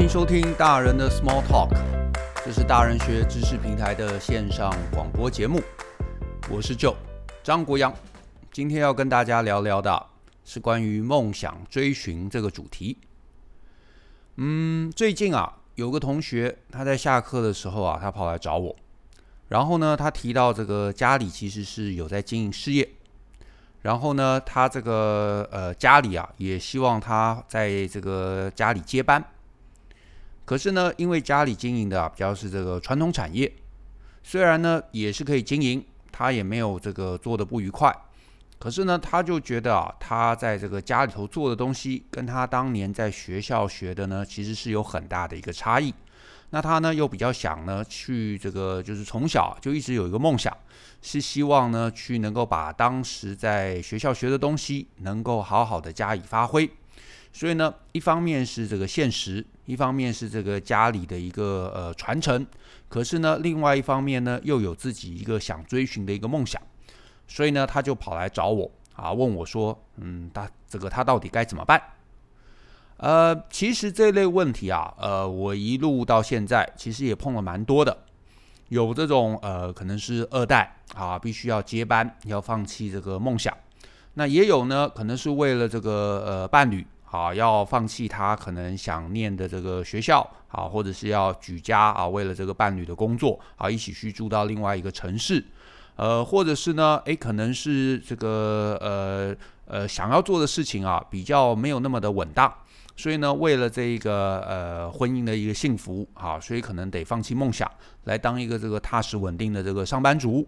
欢迎收听大人的 Small Talk，这是大人学知识平台的线上广播节目。我是 Joe 张国阳，今天要跟大家聊聊的是关于梦想追寻这个主题。嗯，最近啊，有个同学他在下课的时候啊，他跑来找我，然后呢，他提到这个家里其实是有在经营事业，然后呢，他这个呃家里啊也希望他在这个家里接班。可是呢，因为家里经营的啊比较是这个传统产业，虽然呢也是可以经营，他也没有这个做得不愉快。可是呢，他就觉得啊，他在这个家里头做的东西，跟他当年在学校学的呢，其实是有很大的一个差异。那他呢又比较想呢去这个，就是从小就一直有一个梦想，是希望呢去能够把当时在学校学的东西，能够好好的加以发挥。所以呢，一方面是这个现实，一方面是这个家里的一个呃传承，可是呢，另外一方面呢，又有自己一个想追寻的一个梦想，所以呢，他就跑来找我啊，问我说，嗯，他这个他到底该怎么办？呃，其实这类问题啊，呃，我一路到现在，其实也碰了蛮多的，有这种呃，可能是二代啊，必须要接班，要放弃这个梦想，那也有呢，可能是为了这个呃伴侣。啊，要放弃他可能想念的这个学校，好，或者是要举家啊，为了这个伴侣的工作，啊，一起去住到另外一个城市，呃，或者是呢，诶，可能是这个呃呃想要做的事情啊，比较没有那么的稳当，所以呢，为了这个呃婚姻的一个幸福，啊，所以可能得放弃梦想，来当一个这个踏实稳定的这个上班族。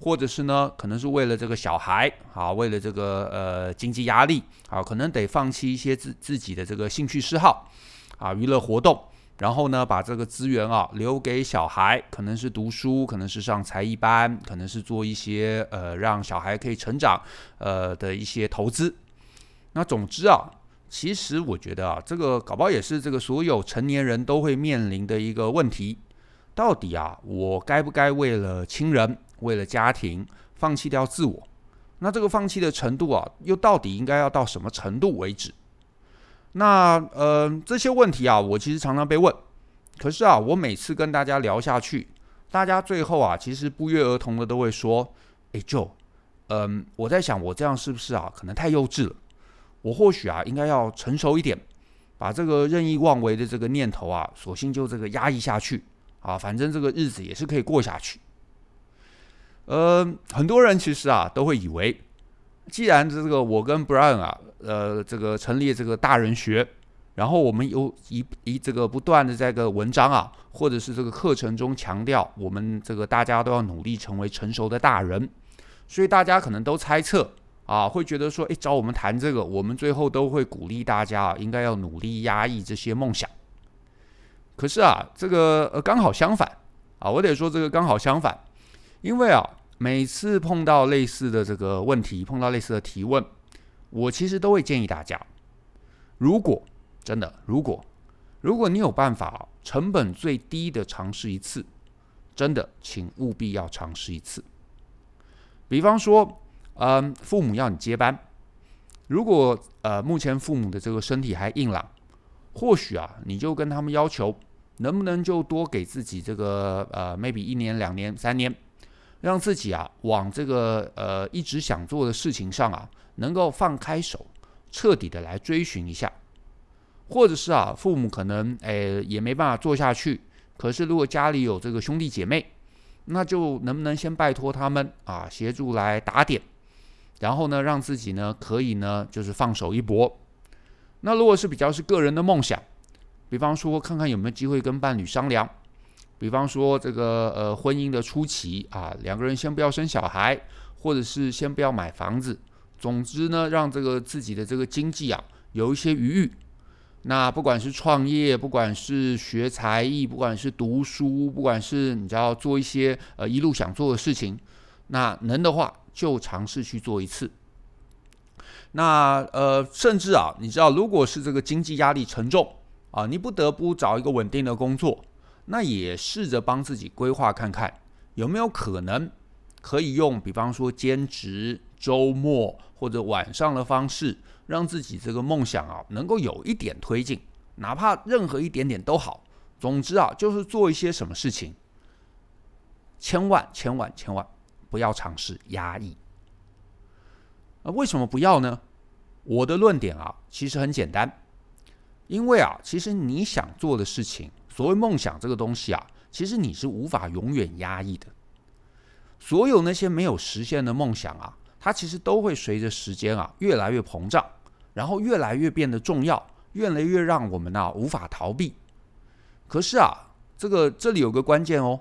或者是呢，可能是为了这个小孩啊，为了这个呃经济压力啊，可能得放弃一些自自己的这个兴趣嗜好啊，娱乐活动，然后呢，把这个资源啊留给小孩，可能是读书，可能是上才艺班，可能是做一些呃让小孩可以成长呃的一些投资。那总之啊，其实我觉得啊，这个搞不好也是这个所有成年人都会面临的一个问题。到底啊，我该不该为了亲人，为了家庭放弃掉自我？那这个放弃的程度啊，又到底应该要到什么程度为止？那呃，这些问题啊，我其实常常被问。可是啊，我每次跟大家聊下去，大家最后啊，其实不约而同的都会说：“哎，Joe，嗯，我在想，我这样是不是啊，可能太幼稚了？我或许啊，应该要成熟一点，把这个任意妄为的这个念头啊，索性就这个压抑下去。”啊，反正这个日子也是可以过下去。呃，很多人其实啊都会以为，既然这个我跟 Brian 啊，呃，这个成立这个大人学，然后我们有一一这个不断的在这个文章啊，或者是这个课程中强调，我们这个大家都要努力成为成熟的大人，所以大家可能都猜测啊，会觉得说，诶，找我们谈这个，我们最后都会鼓励大家啊，应该要努力压抑这些梦想。可是啊，这个呃刚好相反啊，我得说这个刚好相反，因为啊，每次碰到类似的这个问题，碰到类似的提问，我其实都会建议大家，如果真的，如果如果你有办法，成本最低的尝试一次，真的，请务必要尝试一次。比方说，嗯，父母要你接班，如果呃目前父母的这个身体还硬朗，或许啊，你就跟他们要求。能不能就多给自己这个呃，maybe 一年、两年、三年，让自己啊往这个呃一直想做的事情上啊，能够放开手，彻底的来追寻一下，或者是啊，父母可能诶也没办法做下去，可是如果家里有这个兄弟姐妹，那就能不能先拜托他们啊协助来打点，然后呢，让自己呢可以呢就是放手一搏。那如果是比较是个人的梦想。比方说，看看有没有机会跟伴侣商量。比方说，这个呃，婚姻的初期啊，两个人先不要生小孩，或者是先不要买房子。总之呢，让这个自己的这个经济啊有一些余裕。那不管是创业，不管是学才艺，不管是读书，不管是你知道做一些呃一路想做的事情，那能的话就尝试去做一次。那呃，甚至啊，你知道，如果是这个经济压力沉重。啊，你不得不找一个稳定的工作，那也试着帮自己规划看看，有没有可能可以用，比方说兼职、周末或者晚上的方式，让自己这个梦想啊能够有一点推进哪怕任何一点点都好。总之啊，就是做一些什么事情，千万千万千万不要尝试压抑。那为什么不要呢？我的论点啊，其实很简单，因为啊，其实你想做的事情，所谓梦想这个东西啊，其实你是无法永远压抑的。所有那些没有实现的梦想啊，它其实都会随着时间啊越来越膨胀，然后越来越变得重要，越来越让我们啊无法逃避。可是啊，这个这里有个关键哦，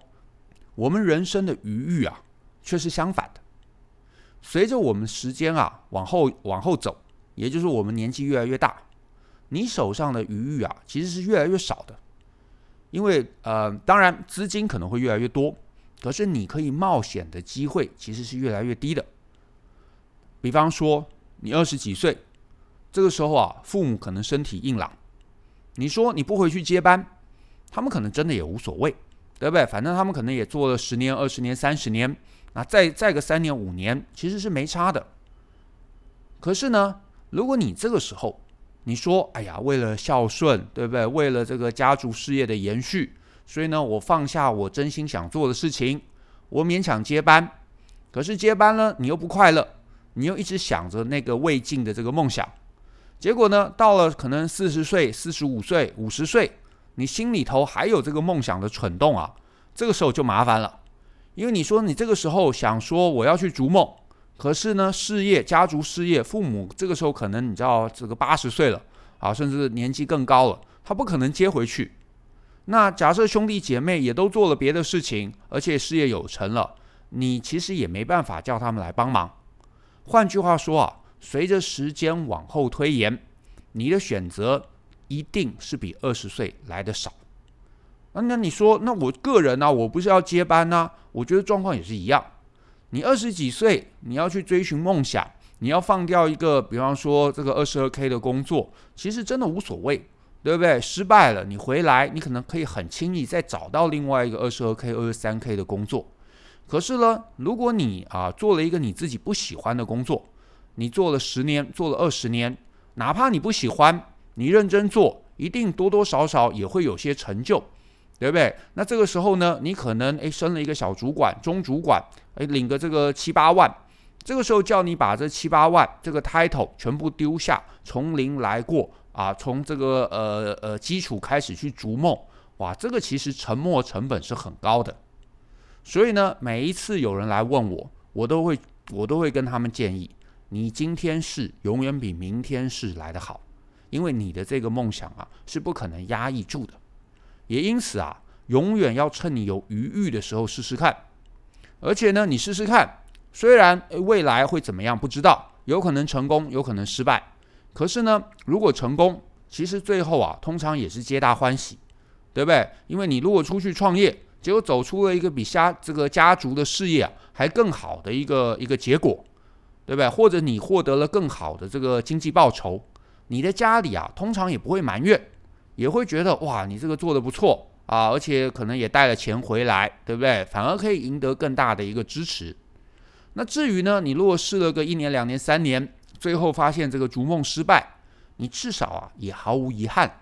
我们人生的余裕啊，却是相反的。随着我们时间啊往后往后走，也就是我们年纪越来越大，你手上的余裕啊其实是越来越少的。因为呃，当然资金可能会越来越多，可是你可以冒险的机会其实是越来越低的。比方说，你二十几岁，这个时候啊，父母可能身体硬朗，你说你不回去接班，他们可能真的也无所谓，对不对？反正他们可能也做了十年、二十年、三十年。那再再个三年五年，其实是没差的。可是呢，如果你这个时候你说，哎呀，为了孝顺，对不对？为了这个家族事业的延续，所以呢，我放下我真心想做的事情，我勉强接班。可是接班呢，你又不快乐，你又一直想着那个未尽的这个梦想。结果呢，到了可能四十岁、四十五岁、五十岁，你心里头还有这个梦想的蠢动啊，这个时候就麻烦了。因为你说你这个时候想说我要去逐梦，可是呢，事业、家族事业，父母这个时候可能你知道这个八十岁了啊，甚至年纪更高了，他不可能接回去。那假设兄弟姐妹也都做了别的事情，而且事业有成了，你其实也没办法叫他们来帮忙。换句话说啊，随着时间往后推延，你的选择一定是比二十岁来的少。那那你说，那我个人呢、我不是要接班呢、我觉得状况也是一样。你二十几岁，你要去追寻梦想，你要放掉一个，比方说这个二十二 K 的工作，其实真的无所谓，对不对？失败了，你回来，你可能可以很轻易再找到另外一个二十二 K、二十三 K 的工作。可是呢，如果你啊做了一个你自己不喜欢的工作，你做了十年，做了二十年，哪怕你不喜欢，你认真做，一定多多少少也会有些成就。对不对？那这个时候呢，你可能诶升了一个小主管、中主管，诶领个这个七八万，这个时候叫你把这七八万这个 title 全部丢下，从零来过啊，从这个呃呃基础开始去逐梦，哇，这个其实沉没成本是很高的。所以呢，每一次有人来问我，我都会我都会跟他们建议，你今天试永远比明天试来得好，因为你的这个梦想啊是不可能压抑住的。也因此啊，永远要趁你有余裕的时候试试看，而且呢，你试试看，虽然未来会怎么样不知道，有可能成功，有可能失败，可是呢，如果成功，其实最后啊，通常也是皆大欢喜，对不对？因为你如果出去创业，结果走出了一个比家这个家族的事业还更好的一个一个结果，对不对？或者你获得了更好的这个经济报酬，你的家里啊，通常也不会埋怨。也会觉得哇，你这个做得不错啊，而且可能也带了钱回来，对不对？反而可以赢得更大的一个支持。那至于呢，你如果试了个一年、两年、三年，最后发现这个逐梦失败，你至少啊也毫无遗憾。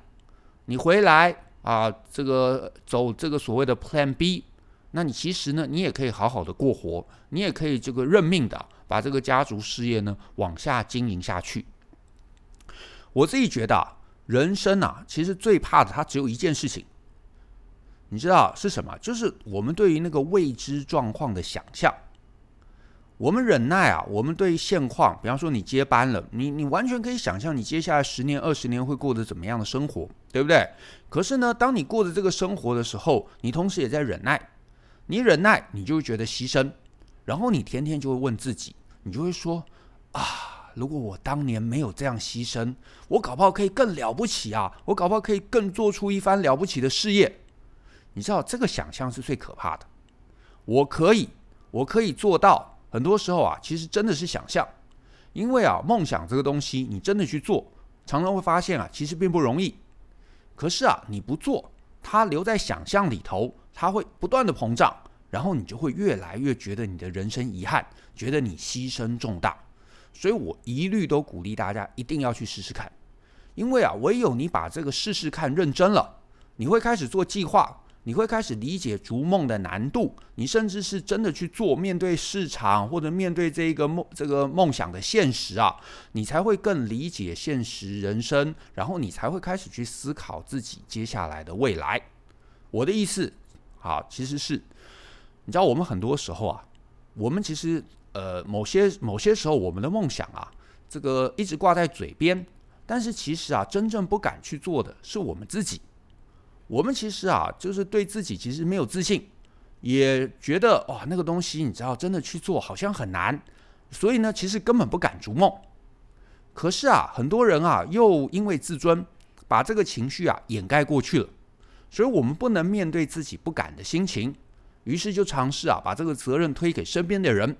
你回来啊，这个走这个所谓的 Plan B，那你其实呢，你也可以好好的过活，你也可以这个认命的把这个家族事业呢往下经营下去。我自己觉得啊。人生啊，其实最怕的，它只有一件事情，你知道是什么？就是我们对于那个未知状况的想象。我们忍耐啊，我们对于现况，比方说你接班了，你你完全可以想象你接下来十年、二十年会过得怎么样的生活，对不对？可是呢，当你过着这个生活的时候，你同时也在忍耐。你忍耐，你就会觉得牺牲，然后你天天就会问自己，你就会说啊。如果我当年没有这样牺牲，我搞不好可以更了不起啊！我搞不好可以更做出一番了不起的事业。你知道这个想象是最可怕的。我可以，我可以做到。很多时候啊，其实真的是想象，因为啊，梦想这个东西，你真的去做，常常会发现啊，其实并不容易。可是啊，你不做，它留在想象里头，它会不断的膨胀，然后你就会越来越觉得你的人生遗憾，觉得你牺牲重大。所以我一律都鼓励大家一定要去试试看，因为啊，唯有你把这个试试看认真了，你会开始做计划，你会开始理解逐梦的难度，你甚至是真的去做，面对市场或者面对这个梦这个梦想的现实啊，你才会更理解现实人生，然后你才会开始去思考自己接下来的未来。我的意思，啊，其实是，你知道，我们很多时候啊，我们其实呃，某些某些时候，我们的梦想啊，这个一直挂在嘴边，但是其实啊，真正不敢去做的是我们自己。我们其实啊，就是对自己其实没有自信，也觉得哇，那个东西你知道，真的去做好像很难，所以呢，其实根本不敢逐梦。可是啊，很多人啊，又因为自尊，把这个情绪啊掩盖过去了。所以我们不能面对自己不敢的心情，于是就尝试啊，把这个责任推给身边的人，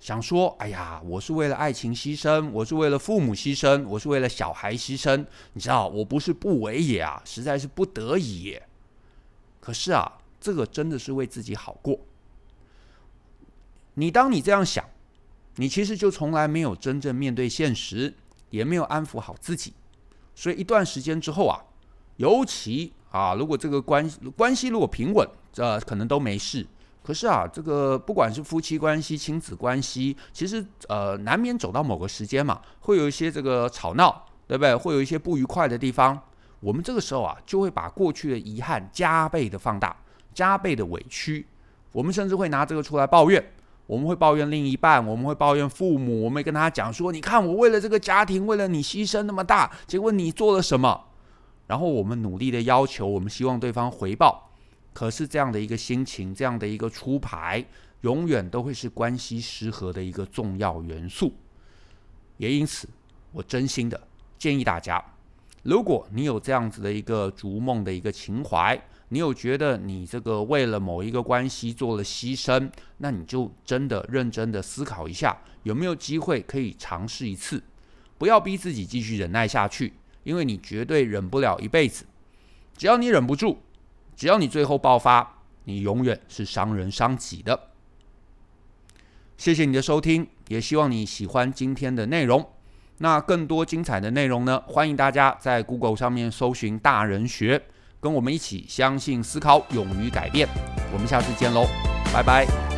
想说：哎呀，我是为了爱情牺牲，我是为了父母牺牲，我是为了小孩牺牲。你知道，我不是不为也啊，实在是不得已。可是啊，这个真的是为自己好过。你当你这样想，你其实就从来没有真正面对现实，也没有安抚好自己。所以一段时间之后啊，尤其啊，如果这个关关系如果平稳，这、可能都没事。可是啊，这个不管是夫妻关系、亲子关系，其实呃难免走到某个时间嘛，会有一些这个吵闹，对不对？会有一些不愉快的地方。我们这个时候啊，就会把过去的遗憾加倍的放大，加倍的委屈。我们甚至会拿这个出来抱怨，我们会抱怨另一半，我们会抱怨父母，我们会跟他讲说：“你看，我为了这个家庭，为了你牺牲那么大，结果你做了什么？”然后我们努力的要求，我们希望对方回报，可是这样的一个心情，这样的一个出牌，永远都会是关系失和的一个重要元素。也因此，我真心的建议大家，如果你有这样子的一个逐梦的一个情怀，你有觉得你这个为了某一个关系做了牺牲，那你就真的认真的思考一下，有没有机会可以尝试一次，不要逼自己继续忍耐下去。因为你绝对忍不了一辈子，只要你忍不住，只要你最后爆发，你永远是伤人伤己的。谢谢你的收听，也希望你喜欢今天的内容。那更多精彩的内容呢？欢迎大家在 Google 上面搜寻“大人学”，跟我们一起相信、思考、勇于改变。我们下次见喽，拜拜。